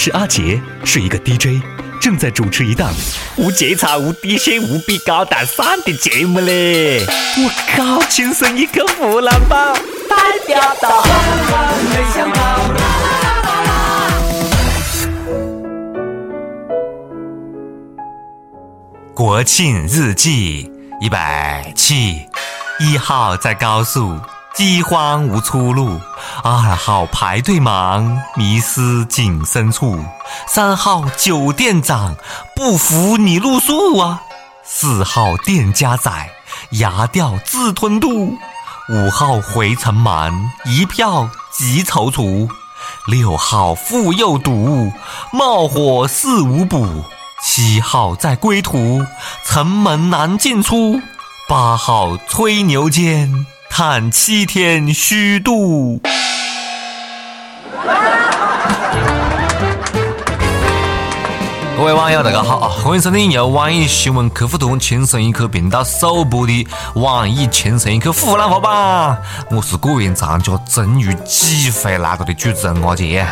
是阿杰，是一个 DJ，正在主持一档无节操、无底线、无比高大上的节目嘞！我靠，亲生一个湖南宝，代表到。国庆日记一百七，一号在高速，饥荒无出路。二号排队忙，迷失井深处。三号酒店长，不服你露宿啊！四号店家仔，牙掉自吞肚。五号回程忙，一票急踌躇。六号妇幼堵，冒火四无补。七号在归途，城门难进出。八号吹牛间，叹七天虚度。各位网友，大家好！欢迎收听由网易新闻客户端“轻松一刻”频道首播的网易“轻松一刻”湖南话版。我是果园藏家，终于挤回来了的主持人阿杰。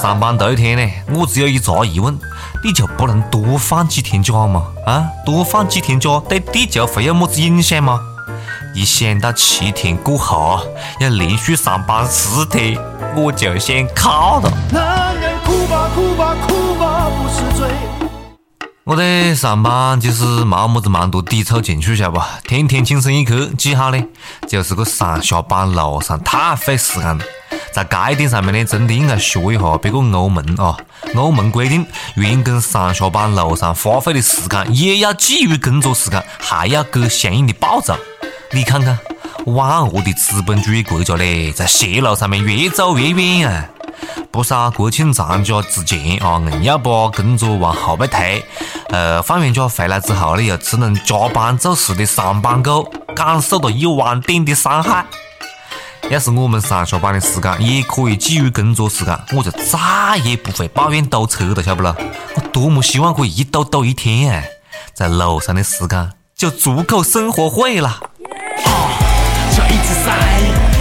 上班头一天呢，我只有一个疑问：你就不能多放几天假吗？啊，多放几天假对地球会有么子影响吗？一想到七天过后要连续上班四天，我就想哭了。男人哭吧哭吧哭吧不是罪。我在上班就是没么子蛮多抵触情绪，晓得不？天天轻松一刻记好嘞，就是个上下班路上太费时间了。在这一点上面呢，真的应该学一下别个欧盟啊。欧盟规定，员工上下班路上花费的时间也要计入工作时间，还要给相应的报酬。你看看，万恶的资本主义国家嘞，在邪路上面越走越远啊！不少国庆长假之前啊，硬要把工作往后背推，呃，放完假回来之后呢，又只能加班做事的上班狗，感受到一万点的伤害。要是我们上下班的时间也可以计入工作时间，我就再也不会抱怨堵车了，晓不咯？我多么希望可以一堵堵一天啊！在路上的时间就足够生活费了。赛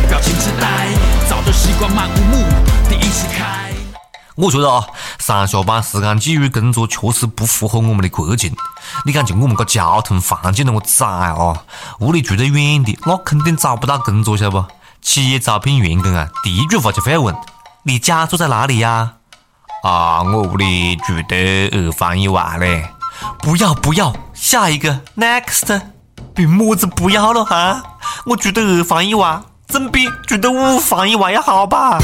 表情痴呆，早就习惯漫无目的一起开我觉得啊，上下班时间计入工作确实不符合我们的国情。你看，就我们个交通环境那么窄啊，屋里住得远的，那肯定找不到工作，晓得不？企业招聘员工啊，第一句话就会问：你家住在哪里呀？啊，我屋里住的二环以外嘞。不要不要，下一个 next，凭么子不要了哈？我住得二房以外，总比住的五房以外要好吧？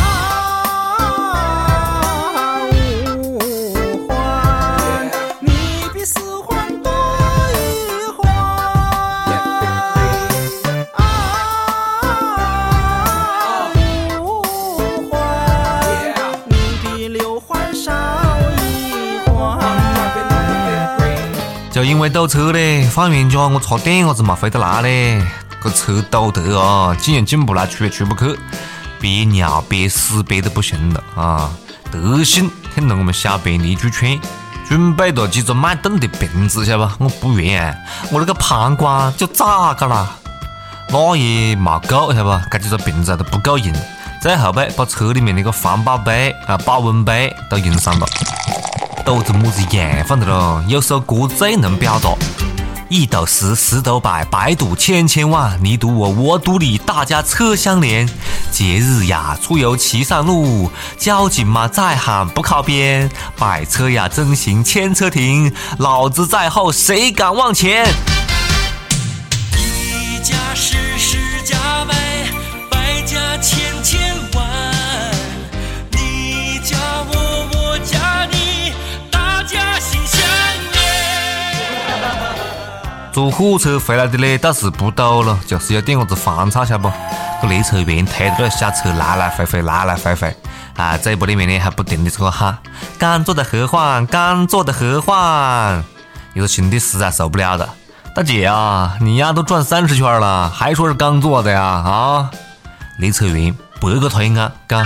就因为堵车嘞，放完假我差点伢子没回得来嘞。这车堵得啊，进也进不来，出也出不去，憋尿憋屎憋得不行了啊！德行听了我们小编的一句劝，准备了几个脉动的瓶子，晓得不？我不然我那个膀胱就炸个了？那也没够，晓得不？这几个瓶子都不够用，最后呗，把车里面那个环保杯啊、保温杯都用上了。都是么子样范的咯？有首歌最能表达：一斗十，十斗百，百赌千千万，你赌我，我赌你，大家车相连。节日呀，出游骑上路，交警嘛在喊不靠边，百车呀争行千车停，老子在后，谁敢往前？一家十，十家百，百家千千坐火车回来的嘞，倒是不堵了，就是有点伢子烦躁，晓得不？这列车员推着那小车来来回回，来来回回，啊，嘴巴里面呢还不停的这个喊：“刚坐的何缓，刚坐的何缓。”有个兄弟实在受不了了：“大姐啊，你丫都转三十圈了，还说是刚坐的呀？啊？”列车员白个他一眼，讲：“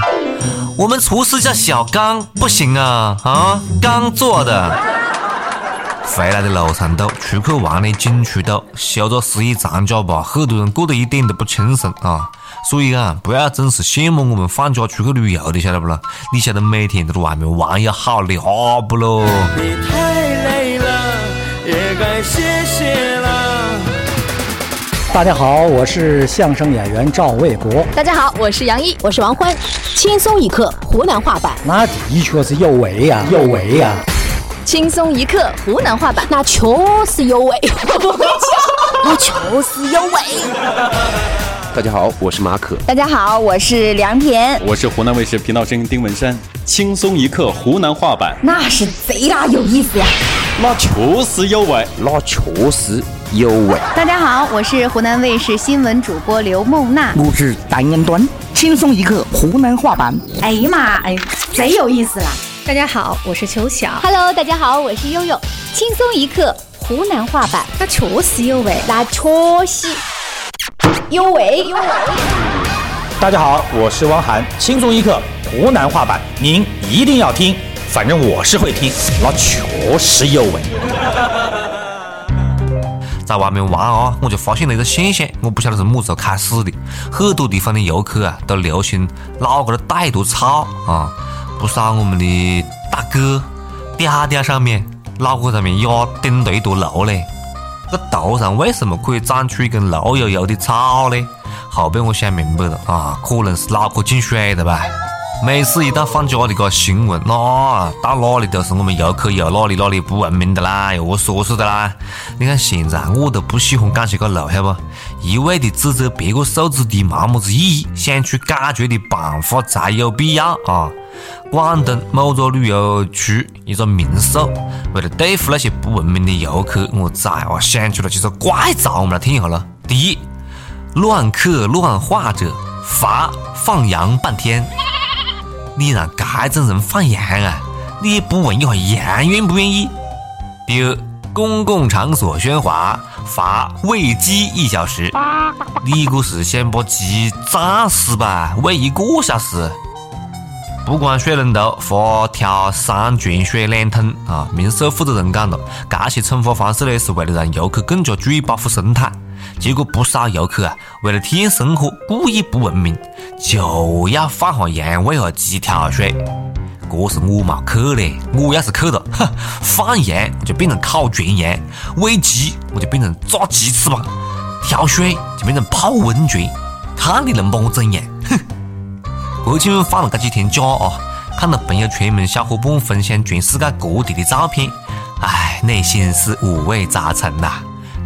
我们厨师叫小刚，不行啊啊，刚坐的。”回来的路上堵，出去玩的景区堵，休个十一长假吧，很多人过得一点都不轻松啊！所以啊，不要总是羡慕我们放假出去旅游的，晓得不咯？你晓得每天都在外面玩也好的哈不咯？你太累了，也该歇歇了。大家好，我是相声演员赵卫国。大家好，我是杨一，我是王欢，轻松一刻湖南话版，那的确是有为呀、有为呀、轻松一刻湖南话版，那确实有味，那确实有味。大家好，我是马可。大家好，我是梁田，我是湖南卫视频道声丁文山，轻松一刻湖南话版，那是贼拉有意思呀！那确实有味。那确实有味。大家好，我是湖南卫视新闻主播刘梦娜。我是单元端，轻松一刻湖南话版。哎呀妈，哎，贼有意思啦！大家好，我是邱晓。Hello，大家好，我是悠悠。轻松一刻湖南话版，那确实有味，那确实有味有味。大家好，我是汪涵，轻松一刻湖南话版，您一定要听，反正我是会听，那确实有味。在外面玩啊，我就发现了一个现象，我不晓得是么时候开始的，很多地方的游客啊都流行脑壳的带多草啊，不少我们的大哥嗲嗲上面脑壳上面压顶堆坨肉嘞，这头上为什么可以长出一根绿油油的草呢？后边我想明白了啊，可能是脑壳进水了吧。每次一到放假的个新闻，那到哪里都是我们游客有哪里哪里不文明的啦，有恶说事的啦。你看现在我都不喜欢讲些个路，晓不？一味的指责别个素质低没么子意义，想出解决的办法才有必要啊！广东某座旅游区一个民宿，为了对付那些不文明的游客，我崽啊想出了几个怪招，我们来听一下咯。第一，乱刻乱画者罚放羊半天。你让这种人放羊啊？你也不问一下羊愿不愿意？第二，公共场所喧哗，罚喂鸡一小时。你个是想把鸡炸死吧？喂一个小时？不关水龙头，罚调三泉水两桶啊！民宿负责人讲了，这些惩罚方式呢，是为了让游客更加注意保护生态。结果不少游客啊，为了体验生活，故意不文明，就要放下羊喂下鸡调水。这是我冇去嘞，我要是去了，哼，放羊我就变成烤全羊，喂鸡我就变成炸鸡翅膀，调水就变成泡温泉，看你能把我怎样？国庆放了这几天假啊，看到朋友圈们小伙伴分享全世界各地的照片，唉，内心是五味杂陈呐。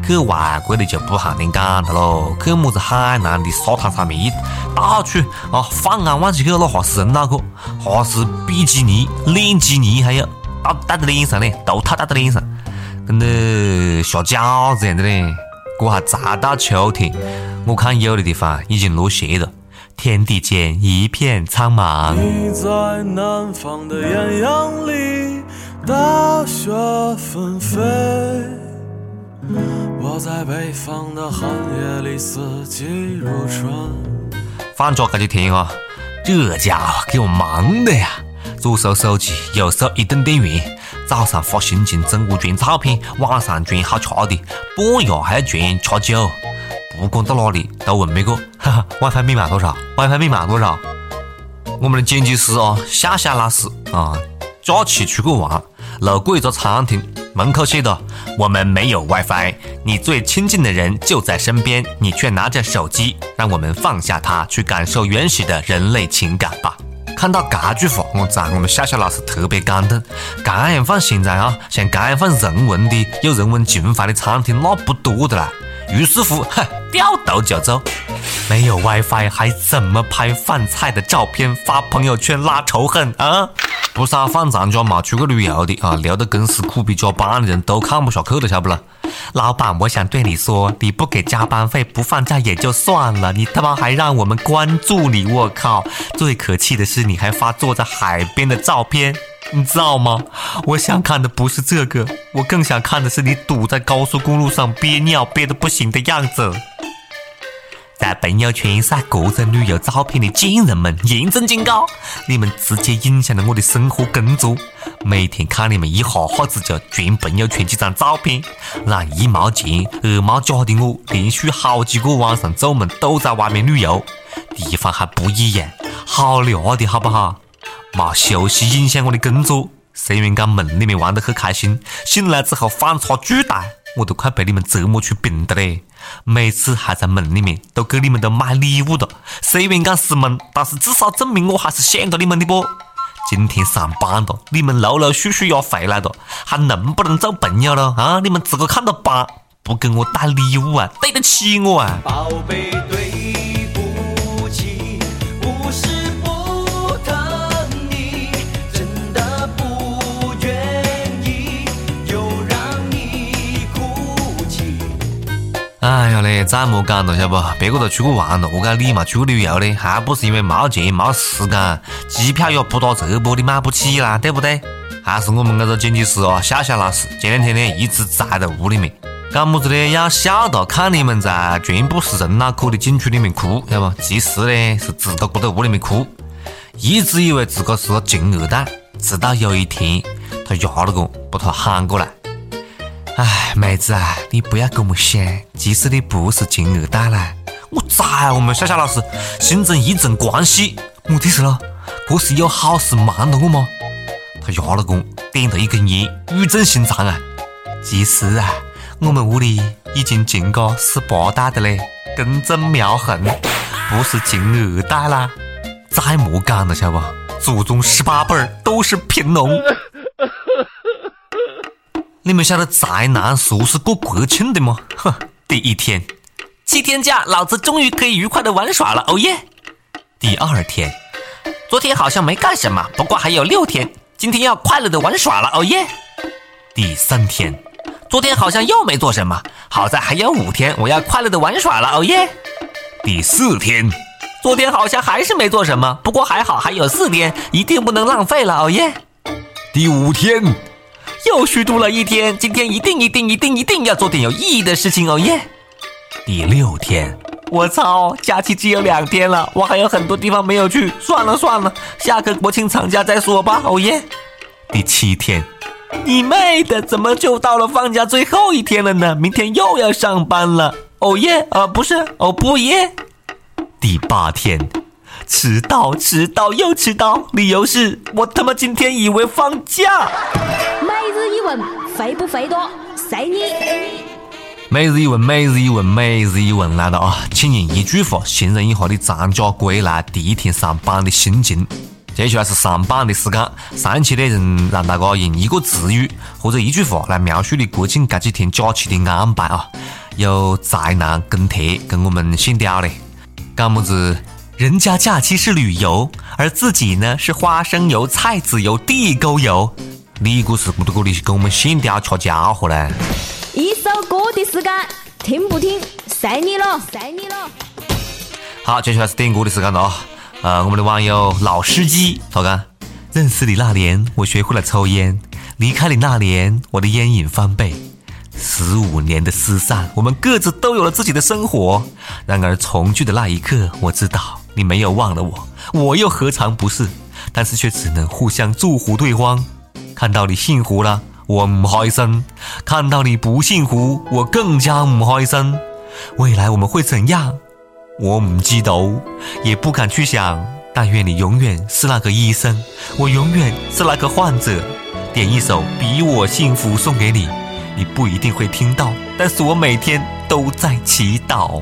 去外国的就不喊你讲的喽，去么子海南的沙滩上面一到处啊放眼望去去，那哈是人脑壳，哈是比基尼、练基尼，还有戴戴在脸上呢，头套戴在脸上，跟那下饺子一样的嘞。这还才到秋天，我看有的地方已经落雪了，天地间一片苍茫。你在南方的艳阳里，大雪纷飞。我在北方的寒夜里，四季如春。放假这几天啊，这家伙给我忙的呀！左手手机，右手移动电源，早上发心情，中午传照片，晚上传好吃的，半夜还要传吃酒。不管到哪里都问别个，哈哈，WiFi 密码多少？WiFi 密码多少？我们的剪辑师啊，夏夏老师啊，假期出去玩，路过一个餐厅。门口写的：“我们没有 WiFi，你最亲近的人就在身边，你却拿着手机，让我们放下它，去感受原始的人类情感吧。”看到这句话，我赞我们夏夏老师特别感动。这样放现在啊，像这样放人文的、有人文情怀的餐厅那不多的啦。于是乎，哼，掉头就走。没有 WiFi 还怎么拍饭菜的照片发朋友圈拉仇恨啊？不少放长假没出去旅游的啊，留在公司苦逼加班的人都看不下去了，晓不啦？老板，我想对你说，你不给加班费，不放假也就算了，你他妈还让我们关注你，我靠！最可气的是，你还发坐在海边的照片，你知道吗？我想看的不是这个，我更想看的是你堵在高速公路上憋尿憋得不行的样子。在朋友圈晒个人旅游照片的贱人们，严正警告！你们直接影响了我的生活工作。每天看你们一下下子就传朋友圈几张照片，让一毛钱二毛假的我连续好几个晚上做梦都在外面旅游。地方还不一样，好聊的好不好？没休息影响我的工作。虽然讲梦里面玩得很开心，醒来之后反差巨大，我都快被你们折磨出病的嘞。每次还在梦里面都给你们都买礼物的，虽然讲是梦，但是至少证明我还是想着你们的不？今天上班了，你们陆陆续续要回来了，还能不能做朋友了啊？你们自个看着办，不给我带礼物啊，对得起我啊？宝贝，对。哎，再莫讲了，晓不？别个都出去玩了，我讲你嘛出去旅游呢，还不是因为没钱没时间，机票也不打折不，你买不起啦，对不对？还是我们这个剪辑师啊，笑笑老师，前两天呢一直宅在屋里面，干么子呢？要笑到看你们在全部是人脑壳的景区里面哭，晓不？其实呢是自个搁在屋里面哭，一直以为自个是个金二代，直到有一天他丫老公把他喊过来。哎，妹子啊，你不要这么想，其实你不是金二代啦。我崽，我们笑笑老师形成一种关系，我的事了？这是有好事瞒着我吗？他丫老公点了一根烟，语重心长啊。其实啊，我们屋里已经进过十八代的嘞，根正苗红，不是金二代啦。再莫讲了，晓得不？祖宗十八辈儿都是贫农。你们晓得宅男叔是过国庆的吗？哼，第一天，七天假，老子终于可以愉快的玩耍了，哦耶！第二天，昨天好像没干什么，不过还有六天，今天要快乐的玩耍了，哦耶！第三天，昨天好像又没做什么，好在还有五天，我要快乐的玩耍了，哦耶！第四天，昨天好像还是没做什么，不过还好还有四天，一定不能浪费了，哦耶！第五天。又虚度了一天，今天一定一定一定一定要做点有意义的事情哦耶！第六天，我操，假期只有两天了，我还有很多地方没有去，算了算了，下个国庆长假再说吧，哦耶！第七天，你妹的，怎么就到了放假最后一天了呢？明天又要上班了，哦耶，啊不是，哦不耶！第八天，迟到迟到又迟到，理由是我他妈今天以为放假。每日一问肥不肥多？随你。每日一问，每日一问，每日一问来了啊！请用一句话形容一下你长假归来第一天上班的心情。接下来是上班的时间，上期的人让大家用一个词语或者一句话来描述你国庆这几天假期的安排啊！有宅男跟帖跟我们姓刁的，讲么子？人家假期是旅游，而自己呢是花生油、菜籽油、地沟油。你这是不都过的跟我们线雕吃家伙嘞？一首歌的时间，听不听随你了，随你了。好，接下来是点歌的时间了啊！呃，我们的网友老司机他讲：认识你那年，我学会了抽烟；离开你那年，我的烟瘾翻倍。十五年的失散，我们各自都有了自己的生活。然而重聚的那一刻，我知道你没有忘了我，我又何尝不是？但是却只能互相祝福对方。看到你幸福了，我唔开心；看到你不幸福，我更加唔开心。未来我们会怎样？我唔知道，也不敢去想。但愿你永远是那个医生，我永远是那个患者。点一首《比我幸福》送给你，你不一定会听到，但是我每天都在祈祷。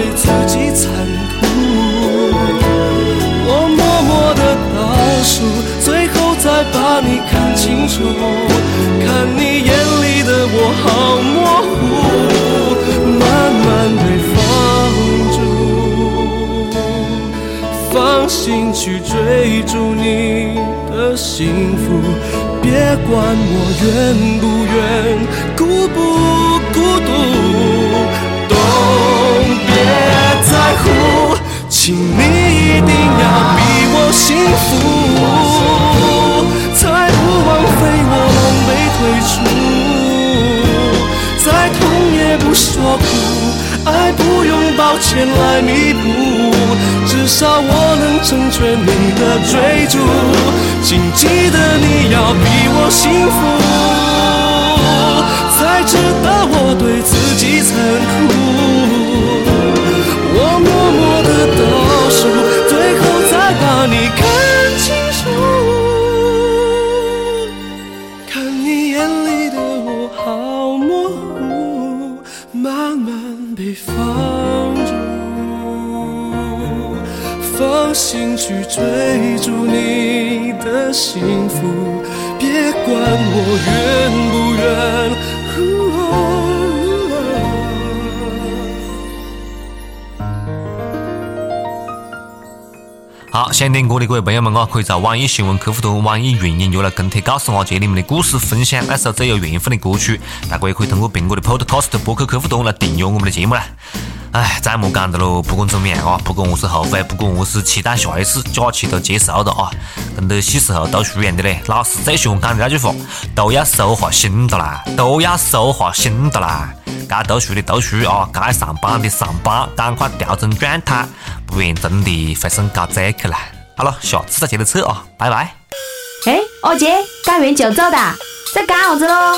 对自己残酷。我默默的倒数，最后再把你看清楚。看你眼里的我好模糊，慢慢被放逐。放心去追逐你的幸福，别管我愿不愿，孤不成全你的追逐。请记得你要比我幸福，才值得我对自想听歌的各位朋友们啊，可以在网易新闻客户端、网易云音乐来跟帖告诉阿杰你们的故事，分享那首最有缘分的歌曲。大家也可以通过苹果的 Podcast 博客客户端来订阅我们的节目啦。哎，再莫讲的喽，不管怎么样啊，不管我是后悔，不管我是期待下一次，假期都结束了啊，跟得细时候读书一样的嘞。老师最喜欢讲的那句话，都要收下心的啦，都要收下心的啦。该读书的读书啊，该上班的上班，赶快调整状态。不然真的会升高再去了。好了，下次再接着扯啊，拜拜。哎，阿杰，干完就走的，在干啥子喽？